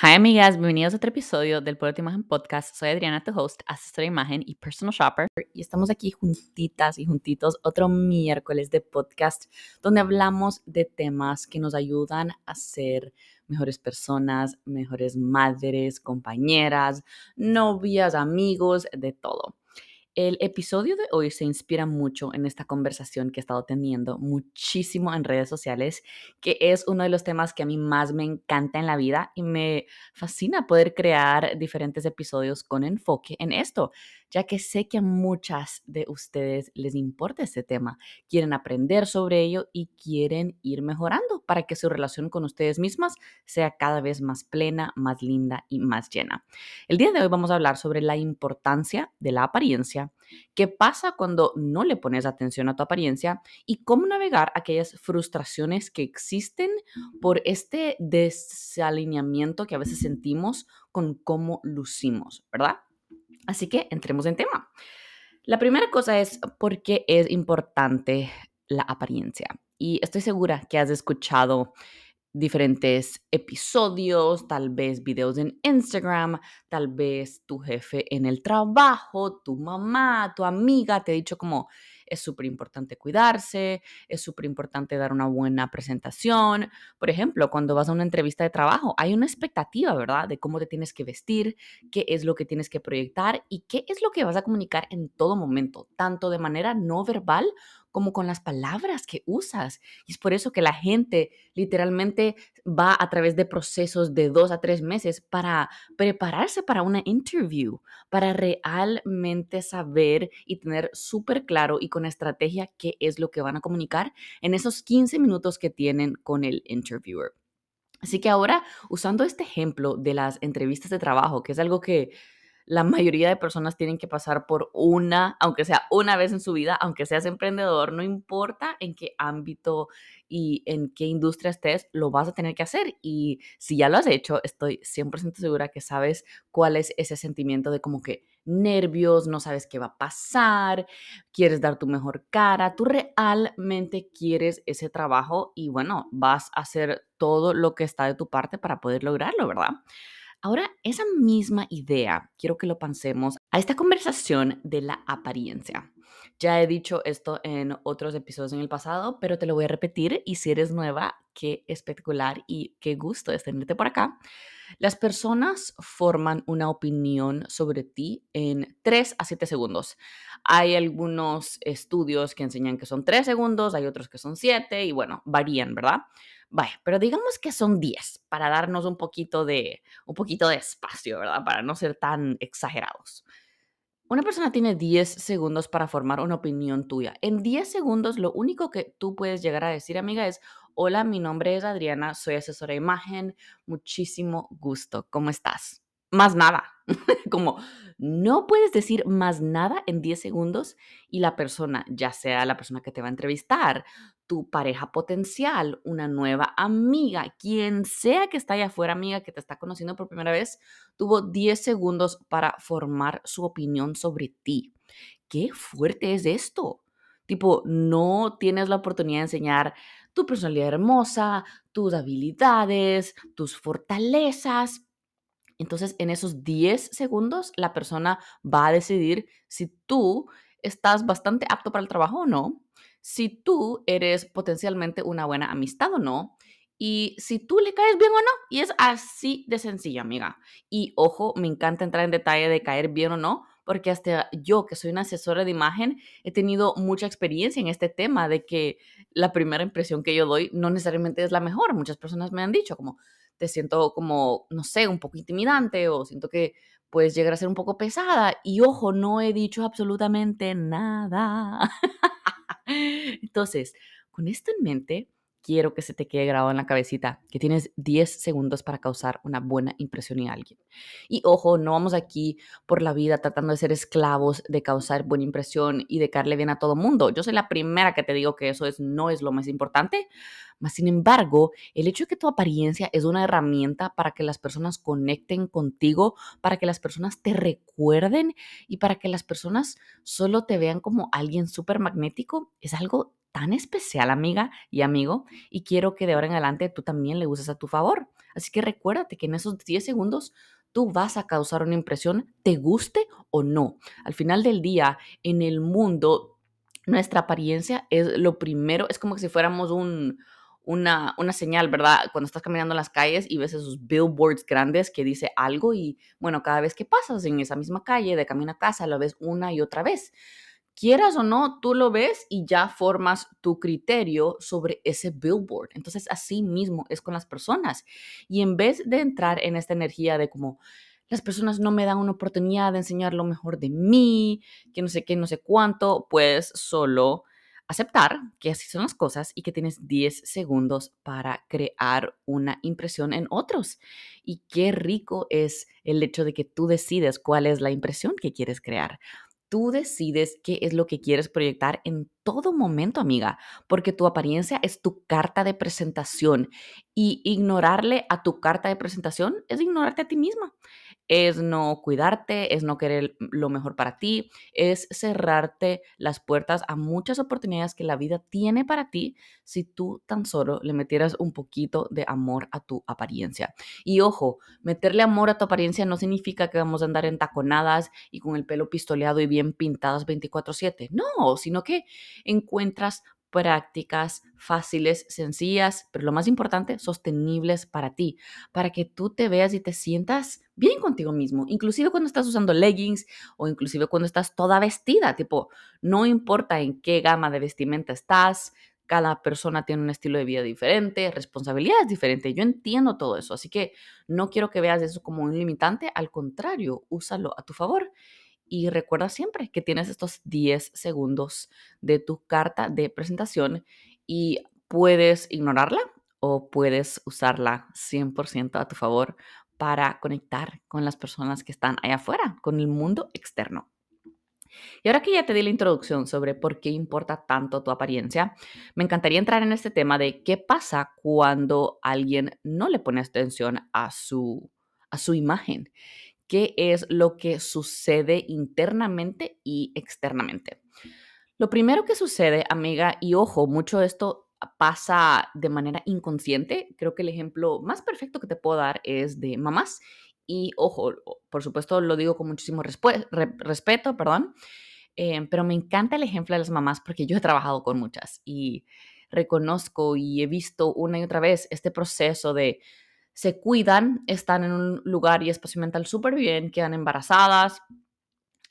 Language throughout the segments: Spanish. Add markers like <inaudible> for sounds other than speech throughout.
Hi amigas, bienvenidos a otro episodio del Pueblo de Imagen Podcast. Soy Adriana, tu host, asesora de imagen y personal shopper. Y estamos aquí juntitas y juntitos otro miércoles de podcast donde hablamos de temas que nos ayudan a ser mejores personas, mejores madres, compañeras, novias, amigos, de todo. El episodio de hoy se inspira mucho en esta conversación que he estado teniendo muchísimo en redes sociales, que es uno de los temas que a mí más me encanta en la vida y me fascina poder crear diferentes episodios con enfoque en esto, ya que sé que a muchas de ustedes les importa este tema, quieren aprender sobre ello y quieren ir mejorando para que su relación con ustedes mismas sea cada vez más plena, más linda y más llena. El día de hoy vamos a hablar sobre la importancia de la apariencia qué pasa cuando no le pones atención a tu apariencia y cómo navegar aquellas frustraciones que existen por este desalineamiento que a veces sentimos con cómo lucimos, ¿verdad? Así que entremos en tema. La primera cosa es por qué es importante la apariencia. Y estoy segura que has escuchado diferentes episodios, tal vez videos en Instagram, tal vez tu jefe en el trabajo, tu mamá, tu amiga te ha dicho como es súper importante cuidarse, es súper importante dar una buena presentación. Por ejemplo, cuando vas a una entrevista de trabajo, hay una expectativa, ¿verdad? De cómo te tienes que vestir, qué es lo que tienes que proyectar y qué es lo que vas a comunicar en todo momento, tanto de manera no verbal como con las palabras que usas. Y es por eso que la gente literalmente va a través de procesos de dos a tres meses para prepararse para una interview, para realmente saber y tener súper claro y con estrategia qué es lo que van a comunicar en esos 15 minutos que tienen con el interviewer. Así que ahora, usando este ejemplo de las entrevistas de trabajo, que es algo que la mayoría de personas tienen que pasar por una, aunque sea una vez en su vida, aunque seas emprendedor, no importa en qué ámbito y en qué industria estés, lo vas a tener que hacer. Y si ya lo has hecho, estoy 100% segura que sabes cuál es ese sentimiento de como que nervios, no sabes qué va a pasar, quieres dar tu mejor cara, tú realmente quieres ese trabajo y bueno, vas a hacer todo lo que está de tu parte para poder lograrlo, ¿verdad? Ahora, esa misma idea, quiero que lo pensemos a esta conversación de la apariencia. Ya he dicho esto en otros episodios en el pasado, pero te lo voy a repetir y si eres nueva, qué espectacular y qué gusto es tenerte por acá. Las personas forman una opinión sobre ti en 3 a 7 segundos. Hay algunos estudios que enseñan que son 3 segundos, hay otros que son 7 y bueno, varían, ¿verdad? Vaya, pero digamos que son 10 para darnos un poquito de un poquito de espacio, ¿verdad? Para no ser tan exagerados. Una persona tiene 10 segundos para formar una opinión tuya. En 10 segundos lo único que tú puedes llegar a decir, amiga, es, hola, mi nombre es Adriana, soy asesora de imagen, muchísimo gusto, ¿cómo estás? Más nada, <laughs> como no puedes decir más nada en 10 segundos y la persona, ya sea la persona que te va a entrevistar, tu pareja potencial, una nueva amiga, quien sea que está allá afuera, amiga, que te está conociendo por primera vez, tuvo 10 segundos para formar su opinión sobre ti. Qué fuerte es esto. Tipo, no tienes la oportunidad de enseñar tu personalidad hermosa, tus habilidades, tus fortalezas, entonces, en esos 10 segundos, la persona va a decidir si tú estás bastante apto para el trabajo o no, si tú eres potencialmente una buena amistad o no, y si tú le caes bien o no. Y es así de sencillo, amiga. Y ojo, me encanta entrar en detalle de caer bien o no, porque hasta yo, que soy una asesora de imagen, he tenido mucha experiencia en este tema de que la primera impresión que yo doy no necesariamente es la mejor. Muchas personas me han dicho como, te siento como, no sé, un poco intimidante o siento que puedes llegar a ser un poco pesada. Y ojo, no he dicho absolutamente nada. <laughs> Entonces, con esto en mente, quiero que se te quede grabado en la cabecita que tienes 10 segundos para causar una buena impresión en alguien. Y ojo, no vamos aquí por la vida tratando de ser esclavos de causar buena impresión y de caerle bien a todo mundo. Yo soy la primera que te digo que eso es, no es lo más importante. Mas, sin embargo, el hecho de que tu apariencia es una herramienta para que las personas conecten contigo, para que las personas te recuerden y para que las personas solo te vean como alguien súper magnético, es algo tan especial, amiga y amigo, y quiero que de ahora en adelante tú también le uses a tu favor. Así que recuérdate que en esos 10 segundos tú vas a causar una impresión, te guste o no. Al final del día, en el mundo, nuestra apariencia es lo primero, es como si fuéramos un, una, una, señal, ¿verdad? Cuando estás caminando en las calles y ves esos billboards grandes que dice algo y, bueno, cada vez que pasas en esa misma calle de camino a casa, lo ves una y otra vez quieras o no, tú lo ves y ya formas tu criterio sobre ese billboard. Entonces, así mismo es con las personas. Y en vez de entrar en esta energía de como, las personas no me dan una oportunidad de enseñar lo mejor de mí, que no sé qué, no sé cuánto, pues solo aceptar que así son las cosas y que tienes 10 segundos para crear una impresión en otros. Y qué rico es el hecho de que tú decides cuál es la impresión que quieres crear. Tú decides qué es lo que quieres proyectar en todo momento, amiga, porque tu apariencia es tu carta de presentación y ignorarle a tu carta de presentación es ignorarte a ti misma es no cuidarte, es no querer lo mejor para ti, es cerrarte las puertas a muchas oportunidades que la vida tiene para ti si tú tan solo le metieras un poquito de amor a tu apariencia. Y ojo, meterle amor a tu apariencia no significa que vamos a andar en taconadas y con el pelo pistoleado y bien pintadas 24/7. No, sino que encuentras prácticas fáciles, sencillas, pero lo más importante, sostenibles para ti, para que tú te veas y te sientas bien contigo mismo, inclusive cuando estás usando leggings o inclusive cuando estás toda vestida, tipo, no importa en qué gama de vestimenta estás, cada persona tiene un estilo de vida diferente, responsabilidades diferentes, yo entiendo todo eso, así que no quiero que veas eso como un limitante, al contrario, úsalo a tu favor y recuerda siempre que tienes estos 10 segundos de tu carta de presentación y puedes ignorarla o puedes usarla 100% a tu favor para conectar con las personas que están allá afuera, con el mundo externo. Y ahora que ya te di la introducción sobre por qué importa tanto tu apariencia, me encantaría entrar en este tema de qué pasa cuando alguien no le pone atención a su, a su imagen qué es lo que sucede internamente y externamente. Lo primero que sucede, amiga, y ojo, mucho esto pasa de manera inconsciente. Creo que el ejemplo más perfecto que te puedo dar es de mamás. Y ojo, por supuesto lo digo con muchísimo respeto, perdón, eh, pero me encanta el ejemplo de las mamás porque yo he trabajado con muchas y reconozco y he visto una y otra vez este proceso de se cuidan, están en un lugar y espacio mental súper bien, quedan embarazadas.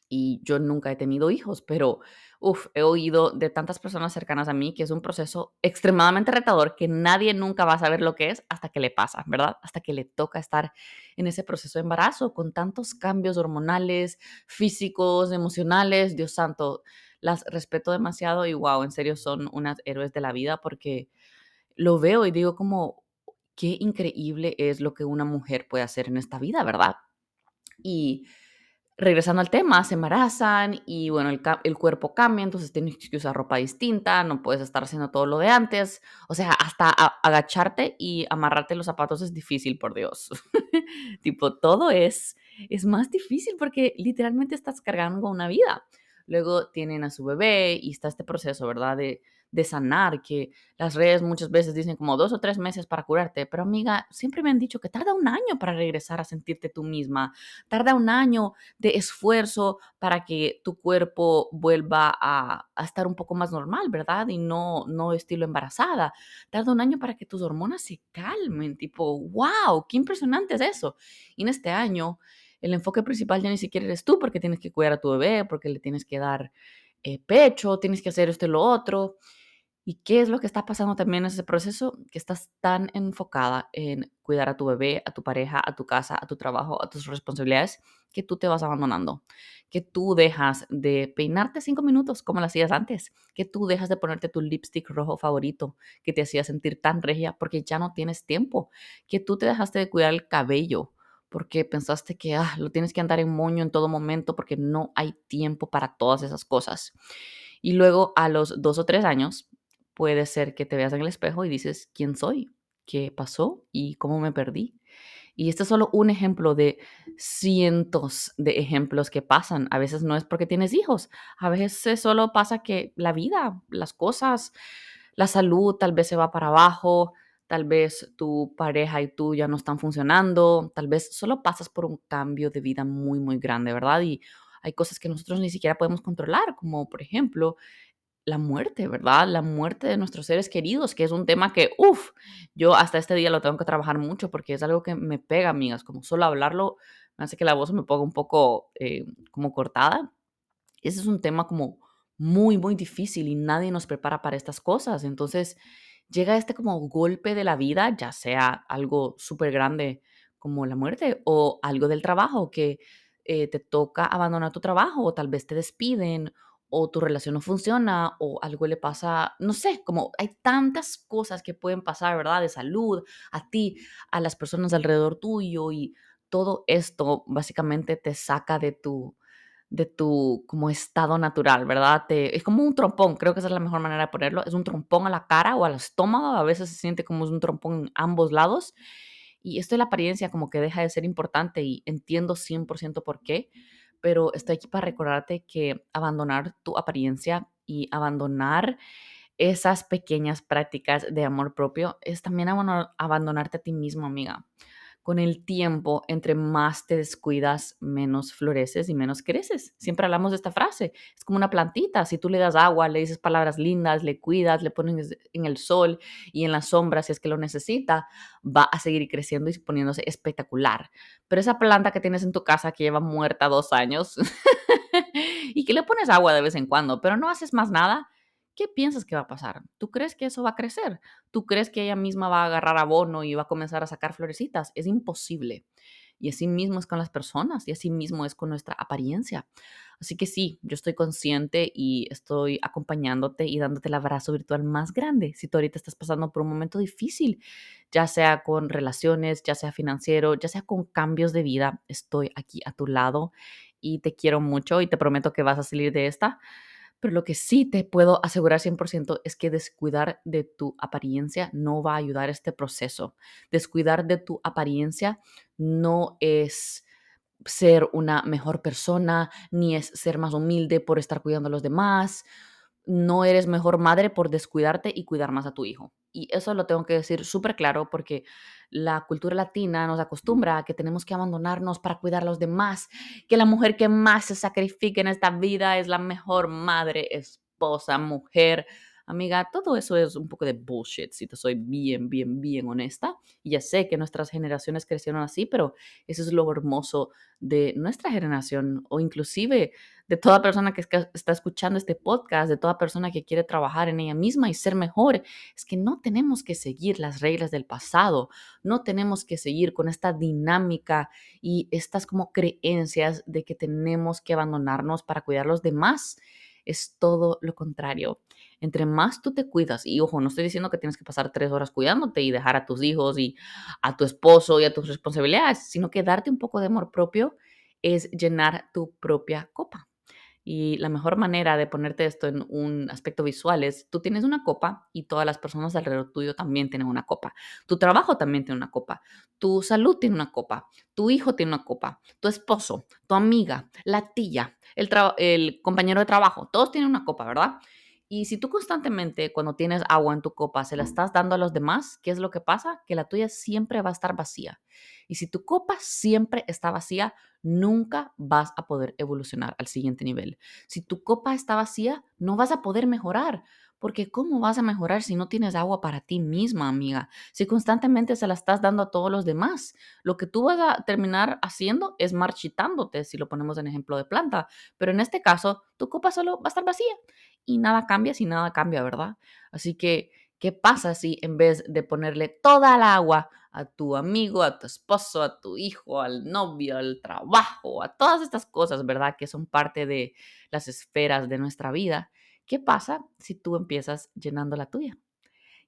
Y yo nunca he tenido hijos, pero uf, he oído de tantas personas cercanas a mí que es un proceso extremadamente retador que nadie nunca va a saber lo que es hasta que le pasa, ¿verdad? Hasta que le toca estar en ese proceso de embarazo con tantos cambios hormonales, físicos, emocionales. Dios santo, las respeto demasiado y wow, en serio son unas héroes de la vida porque lo veo y digo como, qué increíble es lo que una mujer puede hacer en esta vida, ¿verdad? Y regresando al tema, se embarazan y bueno, el, cuerpo cambia, entonces tienes que usar ropa distinta, no puedes estar haciendo todo lo de antes, o sea, hasta agacharte y amarrarte los zapatos es difícil, por Dios. <laughs> tipo, todo es, es más difícil porque literalmente estás cargando una vida. Luego tienen a su bebé y está este proceso, ¿verdad? De sanar, que las redes muchas veces dicen como dos o tres meses para curarte, pero amiga, siempre me han dicho que tarda un año para regresar a sentirte tú misma, tarda un año de esfuerzo para que tu cuerpo vuelva a, estar un poco más normal, ¿verdad? Y no, no estilo embarazada, tarda un año para que tus hormonas se calmen, tipo, wow, qué impresionante es eso. Y en este año el enfoque principal ya ni siquiera eres tú porque tienes que cuidar a tu bebé, porque le tienes que dar eh, pecho, tienes que hacer esto y lo otro. ¿Y qué es lo que está pasando también en ese proceso? Que estás tan enfocada en cuidar a tu bebé, a tu pareja, a tu casa, a tu trabajo, a tus responsabilidades, que tú te vas abandonando, que tú dejas de peinarte cinco minutos como lo hacías antes, que tú dejas de ponerte tu lipstick rojo favorito que te hacía sentir tan regia porque ya no tienes tiempo, que tú te dejaste de cuidar el cabello porque pensaste que ah, lo tienes que andar en moño en todo momento porque no hay tiempo para todas esas cosas. Y luego a los dos o tres años puede ser que te veas en el espejo y dices, ¿quién soy? ¿Qué pasó? ¿Y cómo me perdí? Y este es solo un ejemplo de cientos de ejemplos que pasan. A veces no es porque tienes hijos, a veces solo pasa que la vida, las cosas, la salud tal vez se va para abajo, tal vez tu pareja y tú ya no están funcionando, tal vez solo pasas por un cambio de vida muy, muy grande, ¿verdad? Y hay cosas que nosotros ni siquiera podemos controlar, como por ejemplo la muerte, ¿verdad? La muerte de nuestros seres queridos, que es un tema que, uff, yo hasta este día lo tengo que trabajar mucho porque es algo que me pega, amigas, como solo hablarlo me hace que la voz me ponga un poco eh, como cortada. Ese es un tema como muy, muy difícil y nadie nos prepara para estas cosas. Entonces llega este como golpe de la vida, ya sea algo súper grande como la muerte o algo del trabajo que eh, te toca abandonar tu trabajo o tal vez te despiden o tu relación no funciona o algo le pasa, no sé, como hay tantas cosas que pueden pasar, ¿verdad? De salud, a ti, a las personas alrededor tuyo y todo esto básicamente te saca de tu de tu como estado natural, ¿verdad? Es como un trompón, creo que esa es la mejor manera de ponerlo, es un trompón a la cara o al estómago, a veces se siente como un trompón en ambos lados y esto de la apariencia como que deja de ser importante y entiendo 100% por qué, pero estoy aquí para recordarte que abandonar tu apariencia y abandonar esas pequeñas prácticas de amor propio es también abandonarte a ti mismo, amiga con el tiempo, entre más te descuidas, menos floreces y menos creces. Siempre hablamos de esta frase. Es como una plantita. Si tú le das agua, le dices palabras lindas, le cuidas, le pones en el sol y en la sombra si es que lo necesita, va a seguir creciendo y poniéndose espectacular. Pero esa planta que tienes en tu casa que lleva muerta dos años <laughs> y que le pones agua de vez en cuando, pero no haces más nada, ¿qué piensas que va a pasar? ¿Tú crees que eso va a crecer? ¿Tú crees que ella misma va a agarrar abono y va a comenzar a sacar florecitas? Es imposible. Y así mismo es con las personas y así mismo es con nuestra apariencia. Así que sí, yo estoy consciente y estoy acompañándote y dándote el abrazo virtual más grande. Si tú ahorita estás pasando por un momento difícil, ya sea con relaciones, ya sea financiero, ya sea con cambios de vida, estoy aquí a tu lado y te quiero mucho y te prometo que vas a salir de esta pero lo que sí te puedo asegurar 100% es que descuidar de tu apariencia no va a ayudar a este proceso. Descuidar de tu apariencia no es ser una mejor persona, ni es ser más humilde por estar cuidando a los demás. No eres mejor madre por descuidarte y cuidar más a tu hijo. Y eso lo tengo que decir súper claro porque la cultura latina nos acostumbra a que tenemos que abandonarnos para cuidar a los demás, que la mujer que más se sacrifica en esta vida es la mejor madre, esposa, mujer, Amiga, todo eso es un poco de bullshit, si te soy bien, bien, bien honesta. Y ya sé que nuestras generaciones crecieron así, pero eso es lo hermoso de nuestra generación o inclusive de toda persona que está escuchando este podcast, de toda persona que quiere trabajar en ella misma y ser mejor. Es que no tenemos que seguir las reglas del pasado, no tenemos que seguir con esta dinámica y estas como creencias de que tenemos que abandonarnos para cuidar a los demás. Es todo lo contrario entre más tú te cuidas, y ojo, no estoy diciendo que tienes que pasar tres horas cuidándote y dejar a tus hijos y a tu esposo y a tus responsabilidades, sino que darte un poco de amor propio es llenar tu propia copa. Y la mejor manera de ponerte esto en un aspecto visual es, tú tienes una copa y todas las personas alrededor tuyo también tienen una copa. Tu trabajo también tiene una copa. Tu salud tiene una copa. Tu hijo tiene una copa. Tu esposo, tu amiga, la tía, el, compañero de trabajo, todos tienen una copa, ¿verdad? Y si tú constantemente, cuando tienes agua en tu copa, se la estás dando a los demás, ¿qué es lo que pasa? Que la tuya siempre va a estar vacía. Y si tu copa siempre está vacía, nunca vas a poder evolucionar al siguiente nivel. Si tu copa está vacía, no vas a poder mejorar. Porque ¿cómo vas a mejorar si no tienes agua para ti misma, amiga? Si constantemente se la estás dando a todos los demás, lo que tú vas a terminar haciendo es marchitándote, si lo ponemos en ejemplo de planta. Pero en este caso, tu copa solo va a estar vacía y nada cambia si nada cambia, ¿verdad? Así que, ¿qué pasa si en vez de ponerle toda el agua a tu amigo, a tu esposo, a tu hijo, al novio, al trabajo, a todas estas cosas, ¿verdad? Que son parte de las esferas de nuestra vida, ¿Qué pasa si tú empiezas llenando la tuya?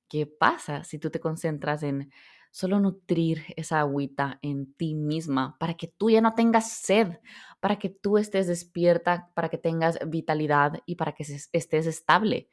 ¿Qué pasa si tú te concentras en solo nutrir esa agüita en ti misma para que tú ya no tengas sed, para que tú estés despierta, para que tengas vitalidad y para que estés estable?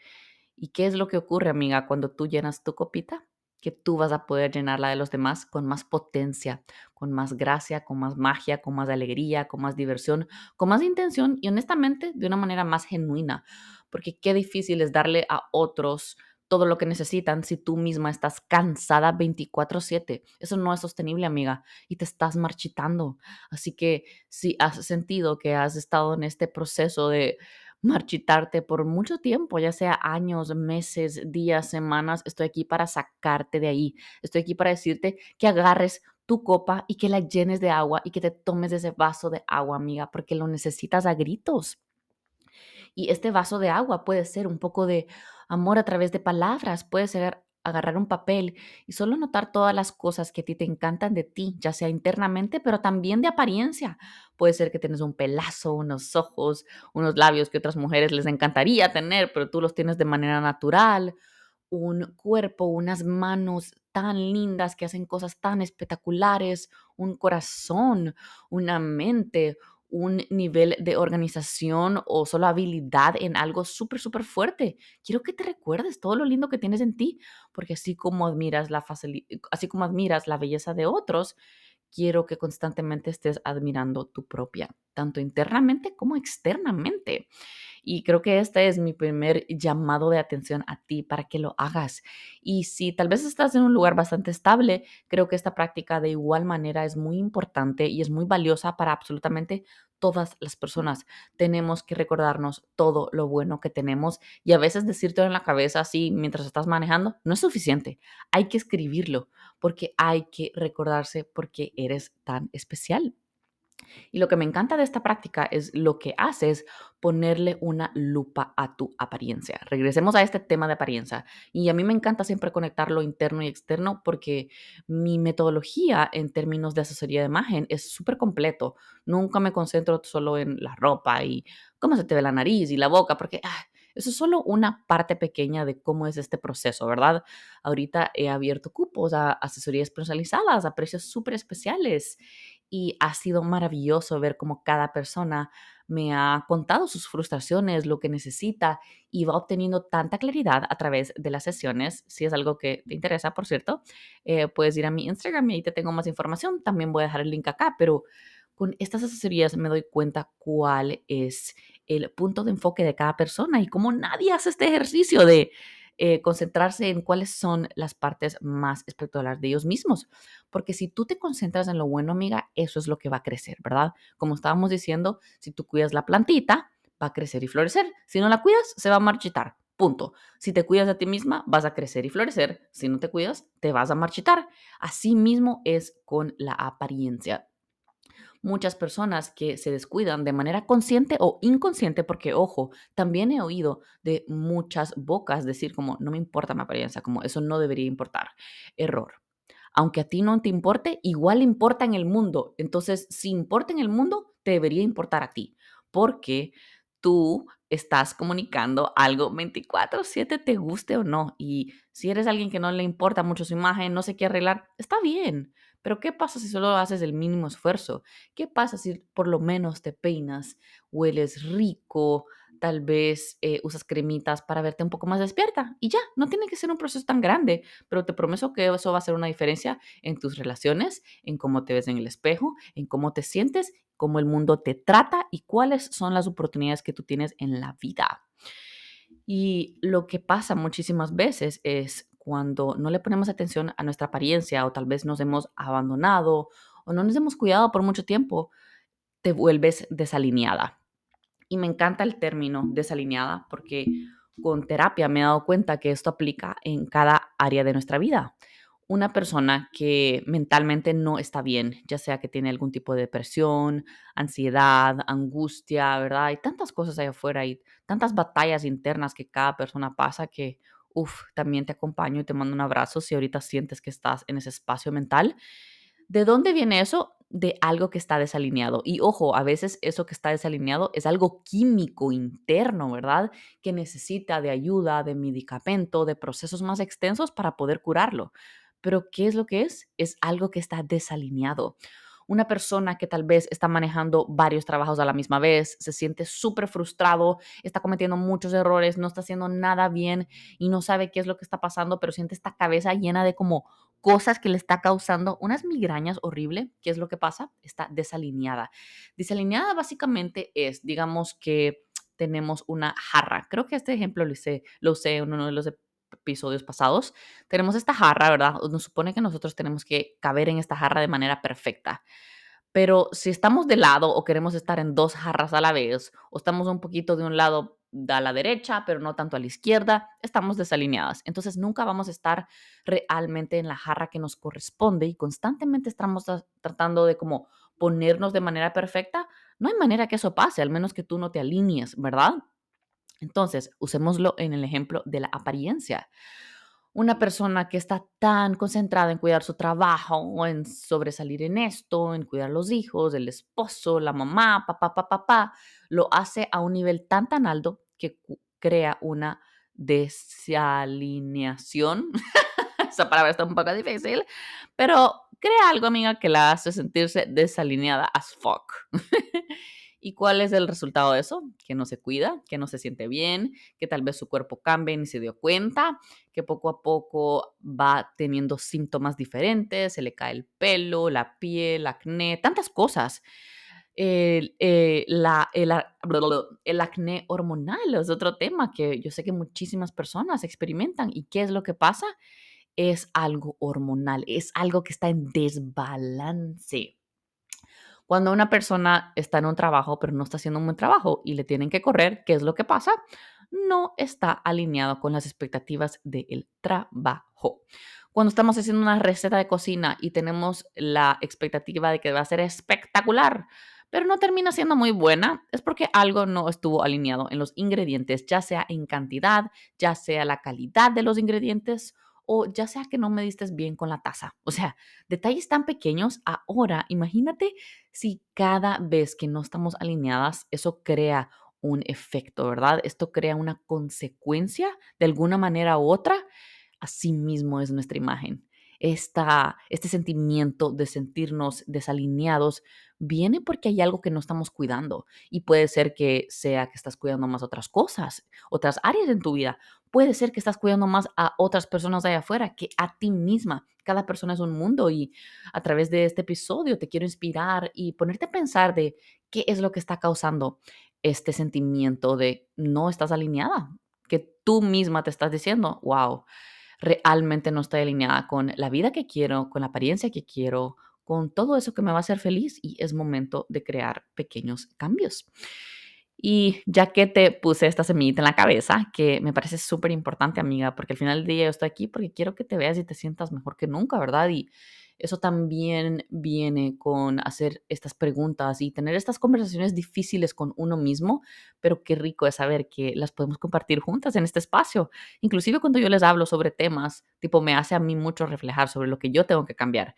¿Y qué es lo que ocurre, amiga, cuando tú llenas tu copita? Que tú vas a poder llenar la de los demás con más potencia, con más gracia, con más magia, con más alegría, con más diversión, con más intención y honestamente de una manera más genuina. Porque qué difícil es darle a otros todo lo que necesitan si tú misma estás cansada 24/7. Eso no es sostenible, amiga, y te estás marchitando. Así que si has sentido que has estado en este proceso de marchitarte por mucho tiempo, ya sea años, meses, días, semanas, estoy aquí para sacarte de ahí. Estoy aquí para decirte que agarres tu copa y que la llenes de agua y que te tomes ese vaso de agua, amiga, porque lo necesitas a gritos. Y este vaso de agua puede ser un poco de amor a través de palabras, puede ser agarrar un papel y solo notar todas las cosas que a ti te encantan de ti, ya sea internamente, pero también de apariencia. Puede ser que tienes un pelazo, unos ojos, unos labios que otras mujeres les encantaría tener, pero tú los tienes de manera natural, un cuerpo, unas manos tan lindas que hacen cosas tan espectaculares, un corazón, una mente, un nivel de organización o solo habilidad en algo súper, súper fuerte. Quiero que te recuerdes todo lo lindo que tienes en ti, porque así como admiras la así como admiras la belleza de otros, quiero que constantemente estés admirando tu propia, tanto internamente como externamente. Y creo que este es mi primer llamado de atención a ti para que lo hagas. Y si tal vez estás en un lugar bastante estable, creo que esta práctica de igual manera es muy importante y es muy valiosa para absolutamente todas las personas. Tenemos que recordarnos todo lo bueno que tenemos y a veces decírtelo en la cabeza así mientras estás manejando no es suficiente. Hay que escribirlo porque hay que recordarse porque eres tan especial. Y lo que me encanta de esta práctica es lo que haces ponerle una lupa a tu apariencia. Regresemos a este tema de apariencia. Y a mí me encanta siempre conectar lo interno y externo porque mi metodología en términos de asesoría de imagen es súper completo. Nunca me concentro solo en la ropa y cómo se te ve la nariz y la boca, porque ah, eso es solo una parte pequeña de cómo es este proceso, ¿verdad? Ahorita he abierto cupos a asesorías personalizadas a precios súper especiales y ha sido maravilloso ver cómo cada persona me ha contado sus frustraciones, lo que necesita y va obteniendo tanta claridad a través de las sesiones. Si es algo que te interesa, por cierto, eh, puedes ir a mi Instagram y ahí te tengo más información. También voy a dejar el link acá, pero con estas asesorías me doy cuenta cuál es el punto de enfoque de cada persona y cómo nadie hace este ejercicio de eh, concentrarse en cuáles son las partes más espectaculares de ellos mismos. Porque si tú te concentras en lo bueno, amiga, eso es lo que va a crecer, ¿verdad? Como estábamos diciendo, si tú cuidas la plantita, va a crecer y florecer. Si no la cuidas, se va a marchitar. Punto. Si te cuidas a ti misma, vas a crecer y florecer. Si no te cuidas, te vas a marchitar. Así mismo es con la apariencia muchas personas que se descuidan de manera consciente o inconsciente, porque ojo, también he oído de muchas bocas decir como no me importa mi apariencia, como eso no debería importar. Error. Aunque a ti no te importe, igual importa en el mundo. Entonces, si importa en el mundo, te debería importar a ti, porque tú estás comunicando algo 24/7, te guste o no. Y si eres alguien que no le importa mucho su imagen, no se quiere arreglar, está bien. Pero ¿qué pasa si solo haces el mínimo esfuerzo? ¿Qué pasa si por lo menos te peinas, hueles rico, tal vez eh, usas cremitas para verte un poco más despierta? Y ya, no tiene que ser un proceso tan grande, pero te prometo que eso va a hacer una diferencia en tus relaciones, en cómo te ves en el espejo, en cómo te sientes, cómo el mundo te trata y cuáles son las oportunidades que tú tienes en la vida. Y lo que pasa muchísimas veces es cuando no le ponemos atención a nuestra apariencia o tal vez nos hemos abandonado o no nos hemos cuidado por mucho tiempo, te vuelves desalineada. Y me encanta el término desalineada porque con terapia me he dado cuenta que esto aplica en cada área de nuestra vida. Una persona que mentalmente no está bien, ya sea que tiene algún tipo de depresión, ansiedad, angustia, ¿verdad? Hay tantas cosas allá afuera y tantas batallas internas que cada persona pasa que Uf, también te acompaño y te mando un abrazo si ahorita sientes que estás en ese espacio mental. ¿De dónde viene eso? De algo que está desalineado. Y ojo, a veces eso que está desalineado es algo químico interno, ¿verdad? Que necesita de ayuda, de medicamento, de procesos más extensos para poder curarlo. Pero ¿qué es lo que es? Es algo que está desalineado. Una persona que tal vez está manejando varios trabajos a la misma vez, se siente súper frustrado, está cometiendo muchos errores, no está haciendo nada bien y no sabe qué es lo que está pasando, pero siente esta cabeza llena de como cosas que le está causando unas migrañas horrible. ¿Qué es lo que pasa? Está desalineada. Desalineada básicamente es, digamos que tenemos una jarra. Creo que este ejemplo lo, hice, lo usé en uno de los episodios pasados. Tenemos esta jarra, ¿verdad? Nos supone que nosotros tenemos que caber en esta jarra de manera perfecta. Pero si estamos de lado o queremos estar en dos jarras a la vez, o estamos un poquito de un lado a la derecha, pero no tanto a la izquierda, estamos desalineadas. Entonces nunca vamos a estar realmente en la jarra que nos corresponde y constantemente estamos tratando de como ponernos de manera perfecta. No hay manera que eso pase, al menos que tú no te alinees, ¿verdad? Entonces, usémoslo en el ejemplo de la apariencia. Una persona que está tan concentrada en cuidar su trabajo o en sobresalir en esto, en cuidar los hijos, el esposo, la mamá, papá, papá, papá, lo hace a un nivel tan tan alto que crea una desalineación. <laughs> Esa palabra está un poco difícil, pero crea algo, amiga, que la hace sentirse desalineada as fuck. <laughs> ¿Y cuál es el resultado de eso? Que no se cuida, que no se siente bien, que tal vez su cuerpo cambie y ni se dio cuenta, que poco a poco va teniendo síntomas diferentes, se le cae el pelo, la piel, acné, tantas cosas. El, eh, el, <laughs> el, acné hormonal es otro tema que yo sé que muchísimas personas experimentan. ¿Y qué es lo que pasa? Es algo hormonal, es algo que está en desbalance. Cuando una persona está en un trabajo pero no está haciendo un buen trabajo y le tienen que correr, ¿qué es lo que pasa? No está alineado con las expectativas del trabajo. Cuando estamos haciendo una receta de cocina y tenemos la expectativa de que va a ser espectacular, pero no termina siendo muy buena, es porque algo no estuvo alineado en los ingredientes, ya sea en cantidad, ya sea la calidad de los ingredientes o ya sea que no me diste bien con la taza. O sea, detalles tan pequeños. Ahora, imagínate si cada vez que no estamos alineadas, eso crea un efecto, ¿verdad? Esto crea una consecuencia de alguna manera u otra. Así mismo es nuestra imagen este sentimiento de sentirnos desalineados viene porque hay algo que no estamos cuidando y puede ser que sea que estás cuidando más otras cosas, otras áreas en tu vida. Puede ser que estás cuidando más a otras personas allá afuera que a ti misma. Cada persona es un mundo y a través de este episodio te quiero inspirar y ponerte a pensar de qué es lo que está causando este sentimiento de no estás alineada, que tú misma te estás diciendo, wow, realmente no estoy alineada con la vida que quiero, con la apariencia que quiero, con todo eso que me va a hacer feliz y es momento de crear pequeños cambios. Y ya que te puse esta semillita en la cabeza, que me parece súper importante, amiga, porque al final del día yo estoy aquí porque quiero que te veas y te sientas mejor que nunca, ¿verdad? Y eso también viene con hacer estas preguntas y tener estas conversaciones difíciles con uno mismo, pero qué rico es saber que las podemos compartir juntas en este espacio. Inclusive cuando yo les hablo sobre temas, tipo, me hace a mí mucho reflejar sobre lo que yo tengo que cambiar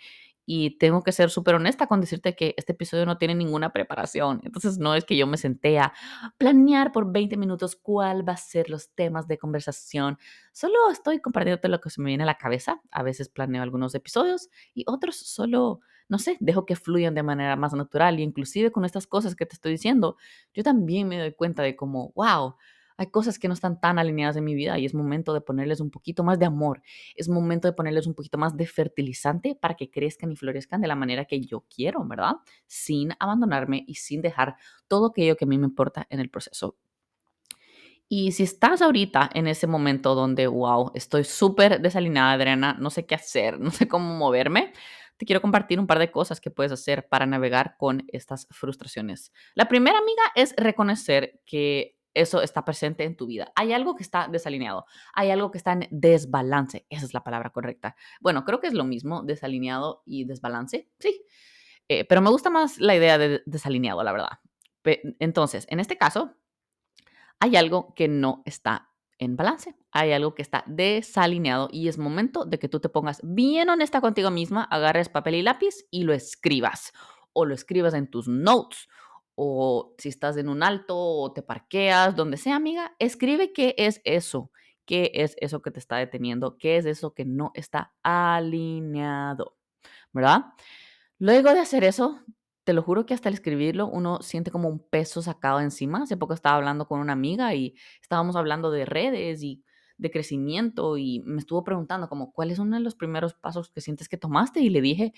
y tengo que ser súper honesta con decirte que este episodio no tiene ninguna preparación. Entonces no es que yo me senté a planear por 20 minutos cuál va a ser los temas de conversación. Solo estoy compartiendo lo que se me viene a la cabeza. A veces planeo algunos episodios y otros solo, no sé, dejo que fluyan de manera más natural. Y inclusive con estas cosas que te estoy diciendo, yo también me doy cuenta de cómo, wow, hay cosas que no están tan alineadas en mi vida y es momento de ponerles un poquito más de amor, es momento de ponerles un poquito más de fertilizante para que crezcan y florezcan de la manera que yo quiero, ¿verdad? Sin abandonarme y sin dejar todo aquello que a mí me importa en el proceso. Y si estás ahorita en ese momento donde, wow, estoy súper desalineada, Adriana, no sé qué hacer, <laughs> no sé cómo moverme, te quiero compartir un par de cosas que puedes hacer para navegar con estas frustraciones. La primera, amiga, es reconocer que eso está presente en tu vida. Hay algo que está desalineado, hay algo que está en desbalance, esa es la palabra correcta. Bueno, creo que es lo mismo, desalineado y desbalance, sí, eh, pero me gusta más la idea de desalineado, la verdad. Entonces, en este caso, hay algo que no está en balance, hay algo que está desalineado y es momento de que tú te pongas bien honesta contigo misma, agarres papel y lápiz y lo escribas o lo escribas en tus notes o si estás en un alto o te parqueas, donde sea, amiga, escribe qué es eso, qué es eso que te está deteniendo, qué es eso que no está alineado, ¿verdad? Luego de hacer eso, te lo juro que hasta el escribirlo uno siente como un peso sacado encima. Hace poco estaba hablando con una amiga y estábamos hablando de redes y de crecimiento y me estuvo preguntando como cuáles son los primeros pasos que sientes que tomaste y le dije,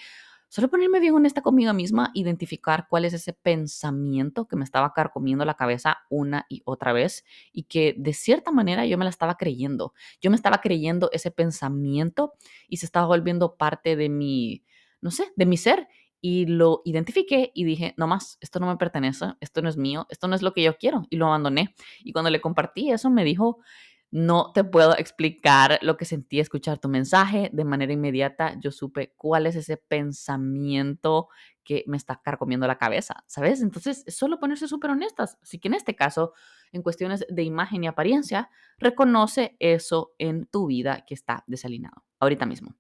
Solo ponerme bien honesta conmigo misma, identificar cuál es ese pensamiento que me estaba carcomiendo la cabeza una y otra vez y que de cierta manera yo me la estaba creyendo. Yo me estaba creyendo ese pensamiento y se estaba volviendo parte de mi, no sé, de mi ser. Y lo identifiqué y dije, no más, esto no me pertenece, esto no es mío, esto no es lo que yo quiero. Y lo abandoné. Y cuando le compartí eso, me dijo, no te puedo explicar lo que sentí escuchar tu mensaje. De manera inmediata yo supe cuál es ese pensamiento que me está carcomiendo la cabeza, ¿sabes? Entonces, es solo ponerse súper honestas. Así que en este caso, en cuestiones de imagen y apariencia, reconoce eso en tu vida que está desalinado ahorita mismo.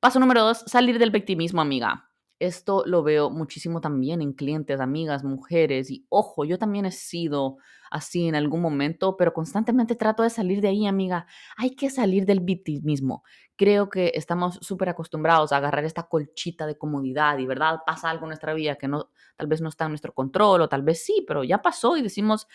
Paso número dos, salir del victimismo, amiga. Esto lo veo muchísimo también en clientes, amigas, mujeres y ojo, yo también he sido así en algún momento, pero constantemente trato de salir de ahí, amiga. Hay que salir del victimismo. Creo que estamos súper acostumbrados a agarrar esta colchita de comodidad y, ¿verdad? Pasa algo en nuestra vida que no, tal vez no está en nuestro control o tal vez sí, pero ya pasó y decimos,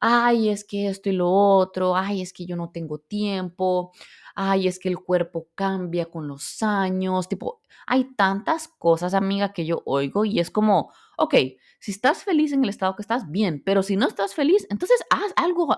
ay, es que esto y lo otro, ay, es que yo no tengo tiempo, ay, es que el cuerpo cambia con los años, tipo, hay tantas cosas, amiga, que yo oigo y es como, ok, si estás feliz en el estado que estás, bien, pero si no estás feliz, entonces haz algo,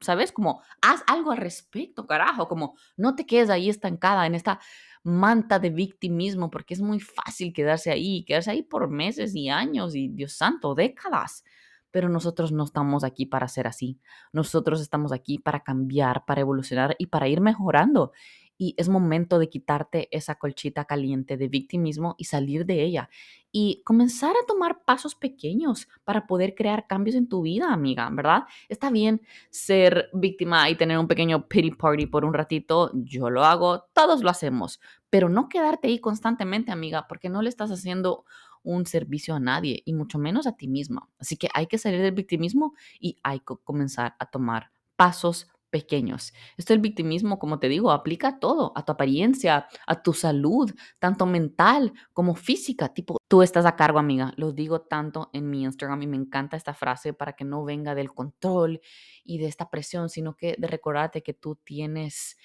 ¿sabes? Como, haz algo al respecto, carajo, como, no te quedes ahí estancada en esta manta de victimismo, porque es muy fácil quedarse ahí, quedarse ahí por meses y años y, Dios santo, décadas pero nosotros no estamos aquí para ser así. Nosotros estamos aquí para cambiar, para evolucionar y para ir mejorando. Y es momento de quitarte esa colchita caliente de victimismo y salir de ella y comenzar a tomar pasos pequeños para poder crear cambios en tu vida, amiga, ¿verdad? Está bien ser víctima y tener un pequeño pity party por un ratito, yo lo hago, todos lo hacemos, pero no quedarte ahí constantemente, amiga, porque no le estás haciendo un servicio a nadie y mucho menos a ti misma. Así que hay que salir del victimismo y hay que comenzar a tomar pasos pequeños. Esto del victimismo, como te digo, aplica a todo, a tu apariencia, a tu salud, tanto mental como física. Tipo, tú estás a cargo, amiga. Lo digo tanto en mi Instagram y me encanta esta frase para que no venga del control y de esta presión, sino que de recordarte que tú tienes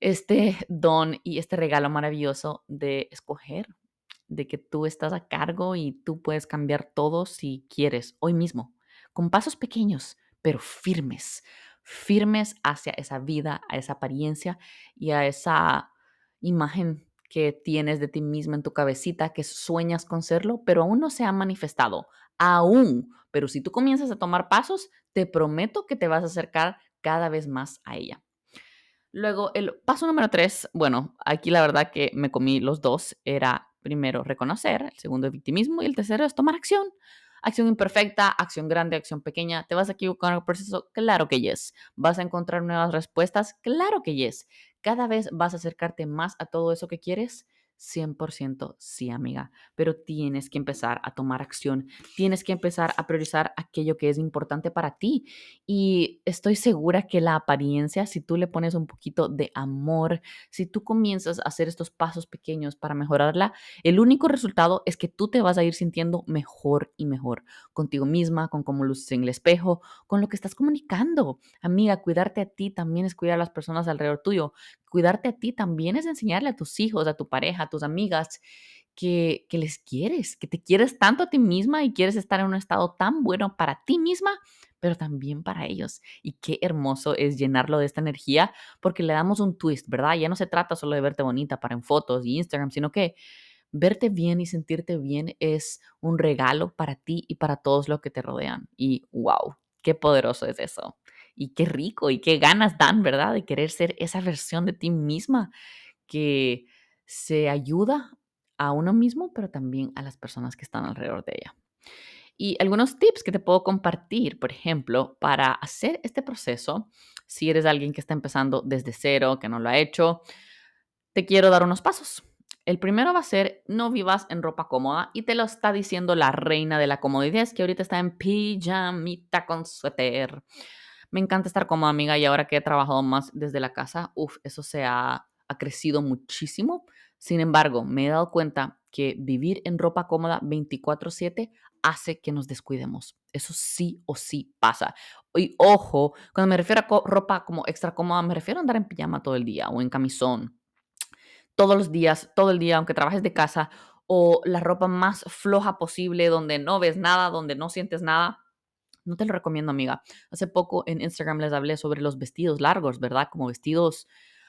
este don y este regalo maravilloso de escoger de que tú estás a cargo y tú puedes cambiar todo si quieres, hoy mismo, con pasos pequeños, pero firmes, firmes hacia esa vida, a esa apariencia y a esa imagen que tienes de ti misma en tu cabecita, que sueñas con serlo, pero aún no se ha manifestado, aún. Pero si tú comienzas a tomar pasos, te prometo que te vas a acercar cada vez más a ella. Luego, el paso número tres, bueno, aquí la verdad que me comí los dos, era primero reconocer, el segundo es victimismo y el tercero es tomar acción. Acción imperfecta, acción grande, acción pequeña. ¿Te vas a equivocar en el proceso? Claro que yes. ¿Vas a encontrar nuevas respuestas? Claro que yes. Cada vez vas a acercarte más a todo eso que quieres 100% sí, amiga, pero tienes que empezar a tomar acción, tienes que empezar a priorizar aquello que es importante para ti. Y estoy segura que la apariencia, si tú le pones un poquito de amor, si tú comienzas a hacer estos pasos pequeños para mejorarla, el único resultado es que tú te vas a ir sintiendo mejor y mejor contigo misma, con cómo luces en el espejo, con lo que estás comunicando. Amiga, cuidarte a ti también es cuidar a las personas alrededor tuyo. Cuidarte a ti también es enseñarle a tus hijos, a tu pareja, tus amigas, que, que les quieres, que te quieres tanto a ti misma y quieres estar en un estado tan bueno para ti misma, pero también para ellos. Y qué hermoso es llenarlo de esta energía porque le damos un twist, ¿verdad? Ya no se trata solo de verte bonita para en fotos y Instagram, sino que verte bien y sentirte bien es un regalo para ti y para todos los que te rodean. Y wow, qué poderoso es eso. Y qué rico y qué ganas dan, ¿verdad? De querer ser esa versión de ti misma que se ayuda a uno mismo, pero también a las personas que están alrededor de ella. Y algunos tips que te puedo compartir, por ejemplo, para hacer este proceso, si eres alguien que está empezando desde cero, que no lo ha hecho, te quiero dar unos pasos. El primero va a ser no vivas en ropa cómoda y te lo está diciendo la reina de la comodidad, que ahorita está en pijamita con suéter. Me encanta estar cómoda, amiga, y ahora que he trabajado más desde la casa, uff, eso se ha, ha crecido muchísimo Sin embargo, me he dado cuenta que vivir en ropa cómoda 24/7 hace que nos descuidemos. Eso sí o sí pasa. Y ojo, cuando me refiero a ropa como extra cómoda, me refiero a andar en pijama todo el día o en camisón. Todos los días, todo el día, aunque trabajes de casa, o la ropa más floja posible, donde no ves nada, donde no sientes nada. No te lo recomiendo, amiga. Hace poco en Instagram les hablé sobre los vestidos largos, ¿verdad? Como vestidos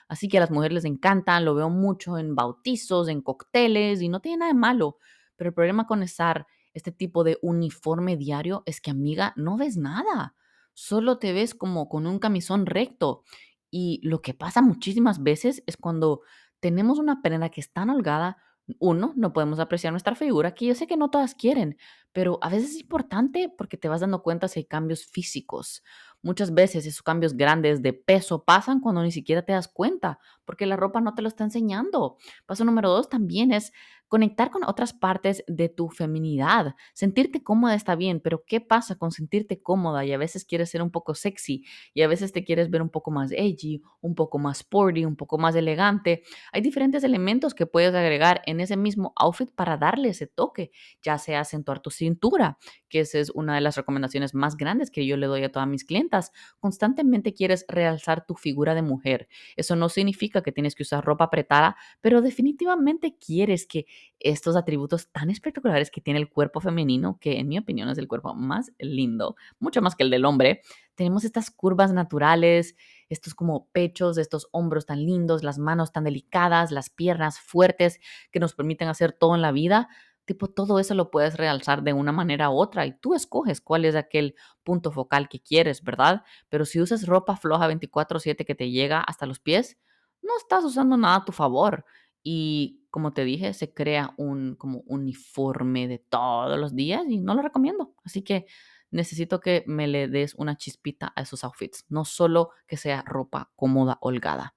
así que a las mujeres les encantan, lo veo mucho en bautizos, en cócteles y no tiene nada de malo. Pero el problema con usar este tipo de uniforme diario es que, amiga, no ves nada. Solo te ves como con un camisón recto. Y lo que pasa muchísimas veces es cuando tenemos una prenda que es tan holgada, uno, no podemos apreciar nuestra figura, que yo sé que no todas quieren, pero a veces es importante porque te vas dando cuenta si hay cambios físicos. Muchas veces esos cambios grandes de peso pasan cuando ni siquiera te das cuenta, porque la ropa no te lo está enseñando. Paso número dos también es conectar con otras partes de tu feminidad. Sentirte cómoda está bien, pero ¿qué pasa con sentirte cómoda y a veces quieres ser un poco sexy y a veces te quieres ver un poco más edgy, un poco más sporty, un poco más elegante? Hay diferentes elementos que puedes agregar en ese mismo outfit para darle ese toque, ya sea acentuar tu cintura, que esa es una de las recomendaciones más grandes que yo le doy a todas mis Constantemente quieres realzar tu figura de mujer. Eso no significa que tienes que usar ropa apretada, pero definitivamente quieres que estos atributos tan espectaculares que tiene el cuerpo femenino, que en mi opinión es el cuerpo más lindo, mucho más que el del hombre, tenemos estas curvas naturales, estos como pechos, estos hombros tan lindos, las manos tan delicadas, las piernas fuertes que nos permiten hacer todo en la vida tipo, todo eso lo puedes realzar de una manera u otra y tú escoges cuál es aquel punto focal que quieres, ¿verdad? Pero si usas ropa floja 24/7 que te llega hasta los pies, no estás usando nada a tu favor. Y como te dije, se crea un como uniforme de todos los días y no lo recomiendo. Así que necesito que me le des una chispita a esos outfits, no solo que sea ropa cómoda, holgada.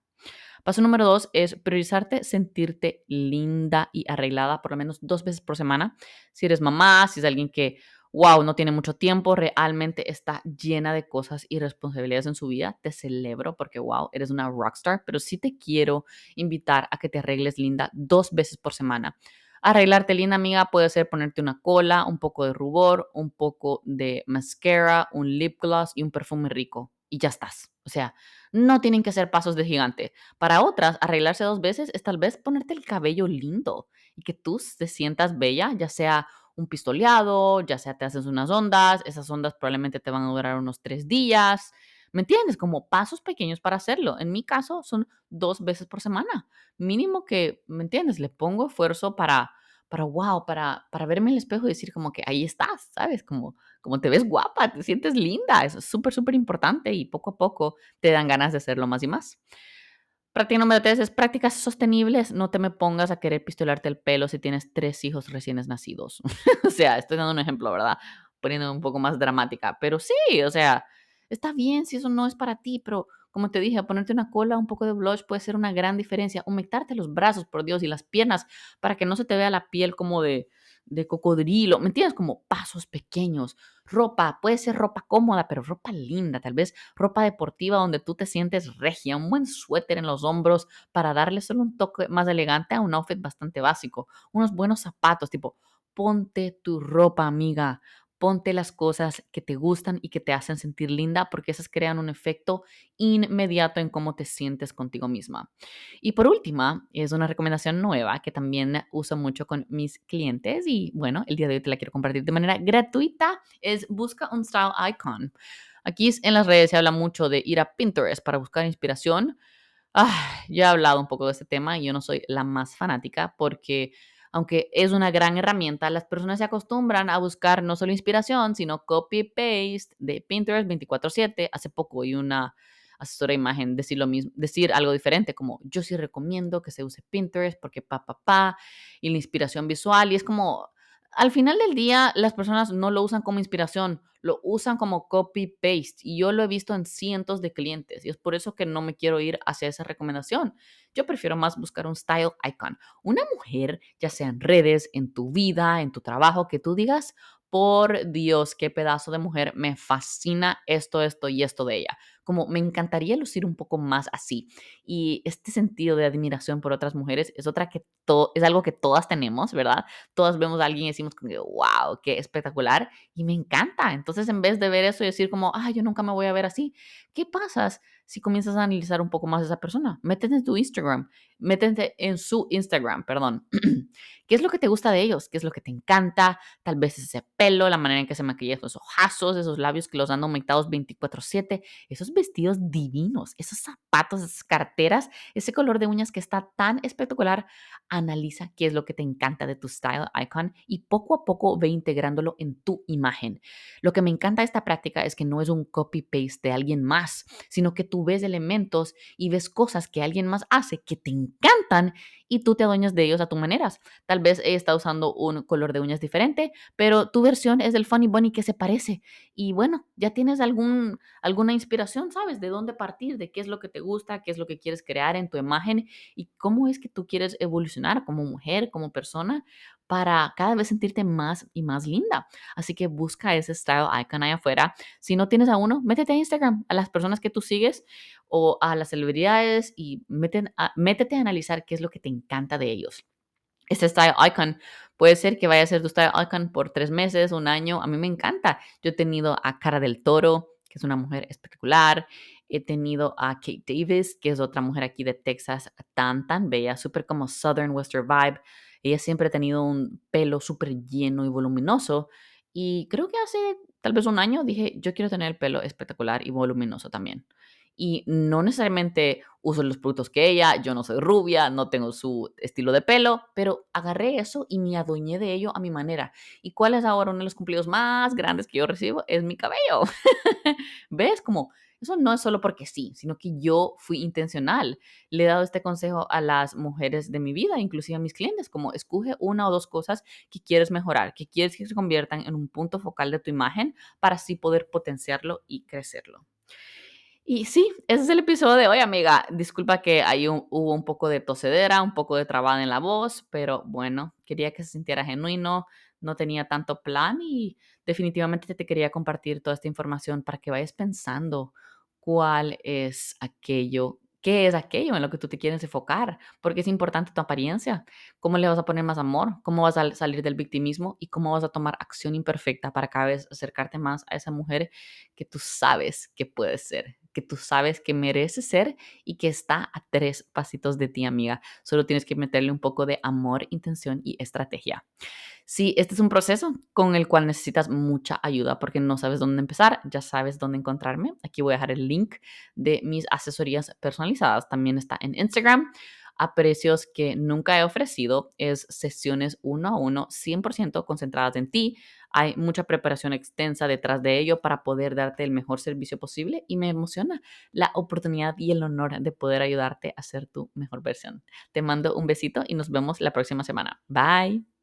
Paso número dos es priorizarte, sentirte linda y arreglada por lo menos dos veces por semana. Si eres mamá, si es alguien que, wow, no tiene mucho tiempo, realmente está llena de cosas y responsabilidades en su vida, te celebro porque, wow, eres una rockstar, pero sí te quiero invitar a que te arregles linda dos veces por semana. Arreglarte linda, amiga, puede ser ponerte una cola, un poco de rubor, un poco de mascara, un lip gloss y un perfume rico. Y ya estás. O sea, no tienen que ser pasos de gigante. Para otras, arreglarse dos veces es tal vez ponerte el cabello lindo y que tú te sientas bella, ya sea un pistoleado, ya sea te haces unas ondas, esas ondas probablemente te van a durar unos tres días. ¿Me entiendes? Como pasos pequeños para hacerlo. En mi caso son dos veces por semana. Mínimo que, ¿me entiendes? Le pongo esfuerzo para para wow, para, para verme en el espejo y decir como que ahí estás, ¿sabes? Como, como te ves guapa, te sientes linda, eso es súper, súper importante y poco a poco te dan ganas de hacerlo más y más. Práctica número tres es prácticas sostenibles. No te me pongas a querer pistolarte el pelo si tienes tres hijos recién nacidos. <laughs> o sea, estoy dando un ejemplo, ¿verdad? Poniendo un poco más dramática. Pero sí, o sea, está bien si eso no es para ti, pero como te dije, ponerte una cola, un poco de blush puede ser una gran diferencia. Humectarte los brazos, por Dios, y las piernas para que no se te vea la piel como de, de cocodrilo. ¿Me entiendes? Como pasos pequeños. Ropa, puede ser ropa cómoda, pero ropa linda. Tal vez ropa deportiva donde tú te sientes regia. Un buen suéter en los hombros para darle solo un toque más elegante a un outfit bastante básico. Unos buenos zapatos, tipo, ponte tu ropa, amiga ponte las cosas que te gustan y que te hacen sentir linda, porque esas crean un efecto inmediato en cómo te sientes contigo misma. Y por última, es una recomendación nueva que también uso mucho con mis clientes y bueno, el día de hoy te la quiero compartir de manera gratuita, es busca un style icon. Aquí en las redes se habla mucho de ir a Pinterest para buscar inspiración. Ah, ya he hablado un poco de este tema y yo no soy la más fanática porque aunque es una gran herramienta, las personas se acostumbran a buscar no solo inspiración, sino copy-paste de Pinterest 24/7. Hace poco y una asesora de imagen decir lo mismo, decir algo diferente, como yo sí recomiendo que se use Pinterest porque pa, pa, pa, y la inspiración visual, y es como, al final del día, las personas no lo usan como inspiración, lo usan como copy-paste. Y yo lo he visto en cientos de clientes. Y es por eso que no me quiero ir hacia esa recomendación. Yo prefiero más buscar un style icon. Una mujer, ya sea en redes, en tu vida, en tu trabajo, que tú digas, por Dios, qué pedazo de mujer, me fascina esto, esto y esto de ella. como me encantaría lucir un poco más así. Y este sentido de admiración por otras mujeres es otra que es algo que todas tenemos, ¿verdad? Todas vemos a alguien y decimos como, wow, qué espectacular y me encanta. Entonces, en vez de ver eso y decir como, ah, yo nunca me voy a ver así, ¿qué pasa si comienzas a analizar un poco más a esa persona? Métete en tu Instagram, métete en su Instagram, perdón. <clears throat> ¿Qué es lo que te gusta de ellos? ¿Qué es lo que te encanta? Tal vez ese pelo, la manera en que se maquilla esos ojazos, esos labios que los dan aumentados 24/7, esos vestidos divinos, esos zapatos, esas carteras, ese color de uñas que está tan espectacular. Analiza qué es lo que te encanta de tu style icon y poco a poco ve integrándolo en tu imagen. Lo que me encanta de esta práctica es que no es un copy-paste de alguien más, sino que tú ves elementos y ves cosas que alguien más hace que te encantan y tú te adueñas de ellos a tu maneras. Tal vez ella está usando un color de uñas diferente, pero tu versión es del Funny Bunny que se parece. Y bueno, ya tienes algún, alguna inspiración, ¿sabes? De dónde partir, de qué es lo que te gusta, qué es lo que quieres crear en tu imagen y cómo es que tú quieres evolucionar como mujer, como persona, para cada vez sentirte más y más linda. Así que busca ese style icon ahí afuera. Si no tienes a uno, métete a Instagram, a las personas que tú sigues o a las celebridades y métete a analizar qué es lo que te encanta de ellos. Este style icon puede ser que vaya a ser tu style icon por tres meses, un año. A mí me encanta. Yo he tenido a Cara del Toro, que es una mujer espectacular. He tenido a Kate Davis, que es otra mujer aquí de Texas, tan, tan bella, súper como Southern Western Vibe. Ella siempre ha tenido un pelo súper lleno y voluminoso. Y creo que hace tal vez un año dije, yo quiero tener el pelo espectacular y voluminoso también. Y no necesariamente uso los productos que ella, yo no soy rubia, no tengo su estilo de pelo, pero agarré eso y me adueñé de ello a mi manera. ¿Y cuál es ahora uno de los cumplidos más grandes que yo recibo? Es mi cabello. <laughs> ¿Ves? Como eso no es solo porque sí, sino que yo fui intencional. Le he dado este consejo a las mujeres de mi vida, inclusive a mis clientes, como escoge una o dos cosas que quieres mejorar, que quieres que se conviertan en un punto focal de tu imagen para así poder potenciarlo y crecerlo. Y sí, ese es el episodio de hoy, amiga. Disculpa que ahí hubo un poco de tosedera, un poco de trabada en la voz, pero bueno, quería que se sintiera genuino, no tenía tanto plan y definitivamente te quería compartir toda esta información para que vayas pensando cuál es aquello, qué es aquello en lo que tú te quieres enfocar, porque es importante tu apariencia, cómo le vas a poner más amor, cómo vas a salir del victimismo y cómo vas a tomar acción imperfecta para cada vez acercarte más a esa mujer que tú sabes que puedes ser, que tú sabes que mereces ser y que está a tres pasitos de ti, amiga. Solo tienes que meterle un poco de amor, intención y estrategia. Si este es un proceso con el cual necesitas mucha ayuda porque no sabes dónde empezar, ya sabes dónde encontrarme. Aquí voy a dejar el link de mis asesorías personalizadas. También está en Instagram a precios que nunca he ofrecido. Es sesiones uno a uno, 100% concentradas en ti. Hay mucha preparación extensa detrás de ello para poder darte el mejor servicio posible y me emociona la oportunidad y el honor de poder ayudarte a ser tu mejor versión. Te mando un besito y nos vemos la próxima semana. Bye.